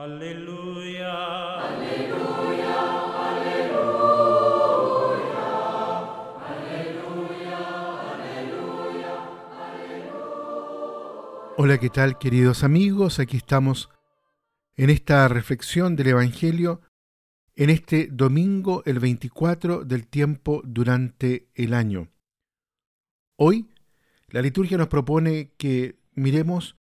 Aleluya. Aleluya, aleluya, aleluya, aleluya, Hola, ¿qué tal queridos amigos? Aquí estamos en esta reflexión del Evangelio en este domingo, el 24 del tiempo durante el año. Hoy, la liturgia nos propone que miremos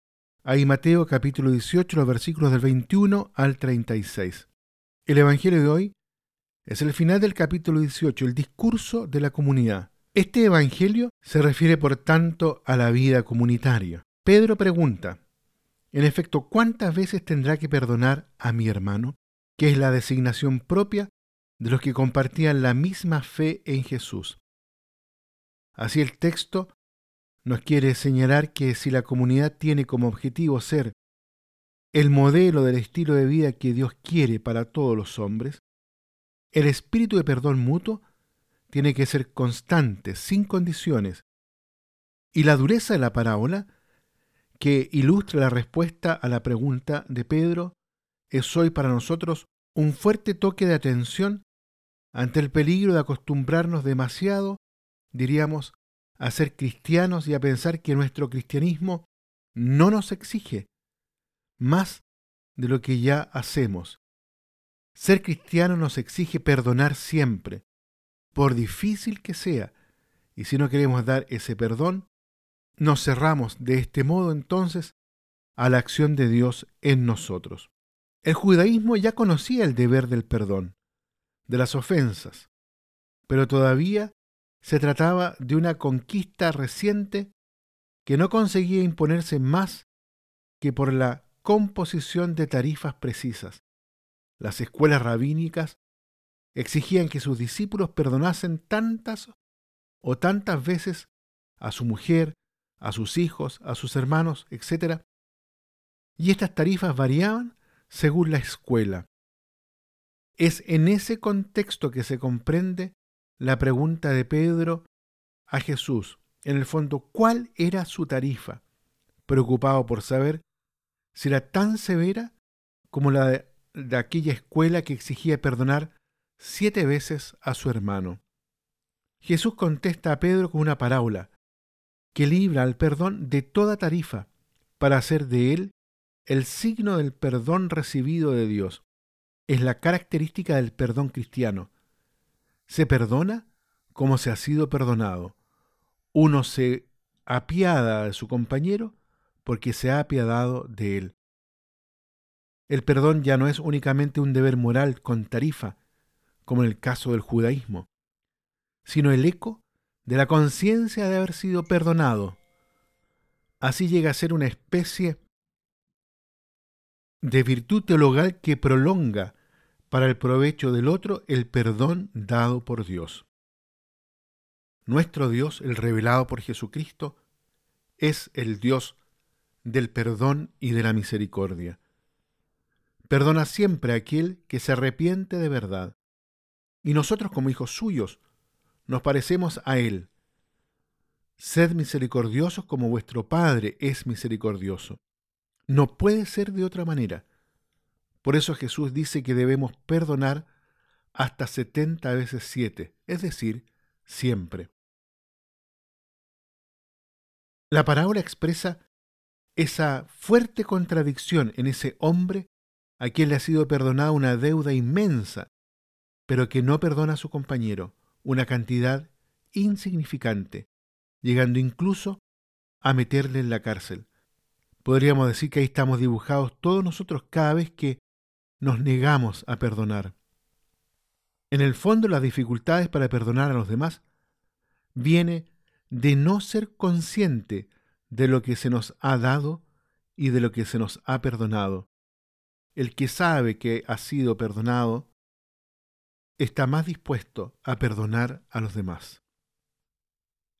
ahí Mateo capítulo 18, los versículos del 21 al 36. El Evangelio de hoy es el final del capítulo 18, el discurso de la comunidad. Este Evangelio se refiere por tanto a la vida comunitaria. Pedro pregunta, en efecto, ¿cuántas veces tendrá que perdonar a mi hermano? que es la designación propia de los que compartían la misma fe en Jesús. Así el texto nos quiere señalar que si la comunidad tiene como objetivo ser el modelo del estilo de vida que Dios quiere para todos los hombres, el espíritu de perdón mutuo tiene que ser constante, sin condiciones. Y la dureza de la parábola, que ilustra la respuesta a la pregunta de Pedro, es hoy para nosotros un fuerte toque de atención ante el peligro de acostumbrarnos demasiado, diríamos, a ser cristianos y a pensar que nuestro cristianismo no nos exige más de lo que ya hacemos. Ser cristiano nos exige perdonar siempre, por difícil que sea, y si no queremos dar ese perdón, nos cerramos de este modo entonces a la acción de Dios en nosotros. El judaísmo ya conocía el deber del perdón, de las ofensas, pero todavía se trataba de una conquista reciente que no conseguía imponerse más que por la composición de tarifas precisas. Las escuelas rabínicas exigían que sus discípulos perdonasen tantas o tantas veces a su mujer, a sus hijos, a sus hermanos, etc. Y estas tarifas variaban según la escuela. Es en ese contexto que se comprende la pregunta de Pedro a Jesús. En el fondo, ¿cuál era su tarifa? Preocupado por saber si era tan severa como la de, de aquella escuela que exigía perdonar siete veces a su hermano. Jesús contesta a Pedro con una parábola que libra al perdón de toda tarifa para hacer de él el signo del perdón recibido de Dios. Es la característica del perdón cristiano. Se perdona como se ha sido perdonado. Uno se apiada de su compañero porque se ha apiadado de él. El perdón ya no es únicamente un deber moral con tarifa, como en el caso del judaísmo, sino el eco de la conciencia de haber sido perdonado. Así llega a ser una especie de virtud teologal que prolonga para el provecho del otro el perdón dado por Dios. Nuestro Dios, el revelado por Jesucristo, es el Dios del perdón y de la misericordia. Perdona siempre a aquel que se arrepiente de verdad. Y nosotros como hijos suyos nos parecemos a Él. Sed misericordiosos como vuestro Padre es misericordioso. No puede ser de otra manera. Por eso Jesús dice que debemos perdonar hasta setenta veces siete, es decir, siempre. La parábola expresa esa fuerte contradicción en ese hombre a quien le ha sido perdonada una deuda inmensa, pero que no perdona a su compañero una cantidad insignificante, llegando incluso a meterle en la cárcel. Podríamos decir que ahí estamos dibujados todos nosotros cada vez que nos negamos a perdonar. En el fondo las dificultades para perdonar a los demás viene de no ser consciente de lo que se nos ha dado y de lo que se nos ha perdonado. El que sabe que ha sido perdonado está más dispuesto a perdonar a los demás.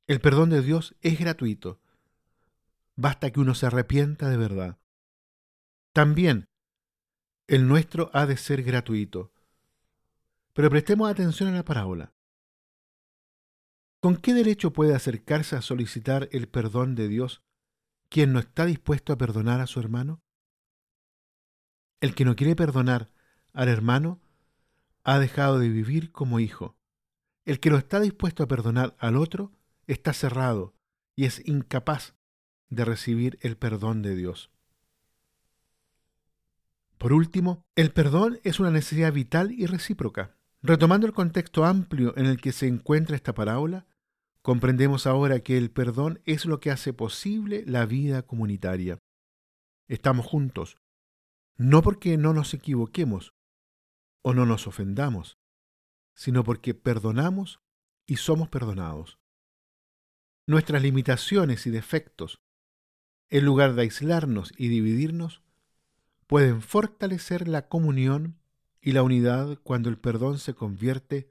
El perdón de Dios es gratuito basta que uno se arrepienta de verdad. También el nuestro ha de ser gratuito. Pero prestemos atención a la parábola. ¿Con qué derecho puede acercarse a solicitar el perdón de Dios quien no está dispuesto a perdonar a su hermano? El que no quiere perdonar al hermano ha dejado de vivir como hijo. El que no está dispuesto a perdonar al otro está cerrado y es incapaz de recibir el perdón de Dios. Por último, el perdón es una necesidad vital y recíproca. Retomando el contexto amplio en el que se encuentra esta parábola, comprendemos ahora que el perdón es lo que hace posible la vida comunitaria. Estamos juntos, no porque no nos equivoquemos o no nos ofendamos, sino porque perdonamos y somos perdonados. Nuestras limitaciones y defectos, en lugar de aislarnos y dividirnos, pueden fortalecer la comunión y la unidad cuando el perdón se convierte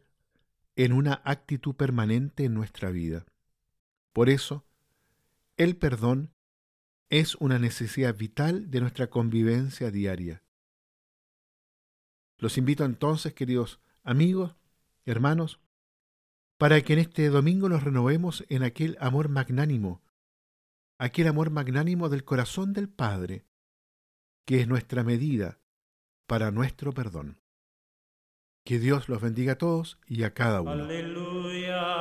en una actitud permanente en nuestra vida. Por eso, el perdón es una necesidad vital de nuestra convivencia diaria. Los invito entonces, queridos amigos, hermanos, para que en este domingo nos renovemos en aquel amor magnánimo, aquel amor magnánimo del corazón del Padre, que es nuestra medida para nuestro perdón. Que Dios los bendiga a todos y a cada uno. Aleluya.